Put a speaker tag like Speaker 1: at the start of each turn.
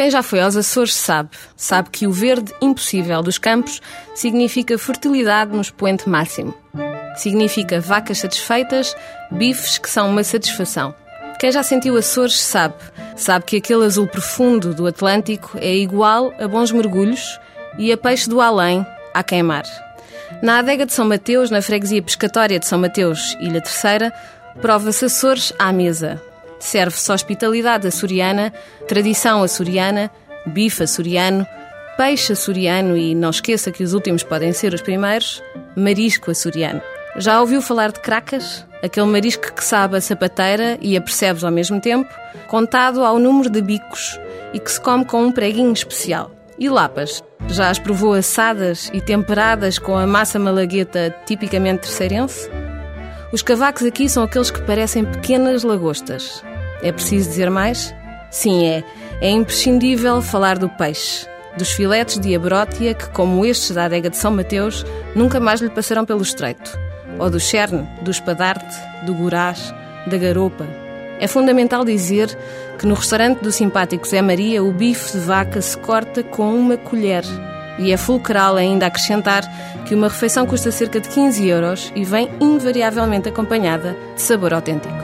Speaker 1: Quem já foi aos Açores sabe, sabe que o verde impossível dos campos significa fertilidade no expoente máximo. Significa vacas satisfeitas, bifes que são uma satisfação. Quem já sentiu Açores sabe, sabe que aquele azul profundo do Atlântico é igual a bons mergulhos e a peixe do além a queimar. Na adega de São Mateus, na freguesia pescatória de São Mateus, Ilha Terceira, prova-se Açores à mesa, Serve-se hospitalidade açoriana, tradição açoriana, bife açoriano, peixe açoriano e não esqueça que os últimos podem ser os primeiros, marisco açoriano. Já ouviu falar de cracas? Aquele marisco que sabe a sapateira e a percebes ao mesmo tempo, contado ao número de bicos e que se come com um preguinho especial. E lapas? Já as provou assadas e temperadas com a massa malagueta tipicamente terceirense? Os cavacos aqui são aqueles que parecem pequenas lagostas. É preciso dizer mais? Sim, é. É imprescindível falar do peixe, dos filetes de abrótia que, como estes da adega de São Mateus, nunca mais lhe passarão pelo estreito. Ou do cherne, do espadarte, do gorás, da garopa. É fundamental dizer que no restaurante do simpático Zé Maria o bife de vaca se corta com uma colher. E é fulcral ainda acrescentar que uma refeição custa cerca de 15 euros e vem invariavelmente acompanhada de sabor autêntico.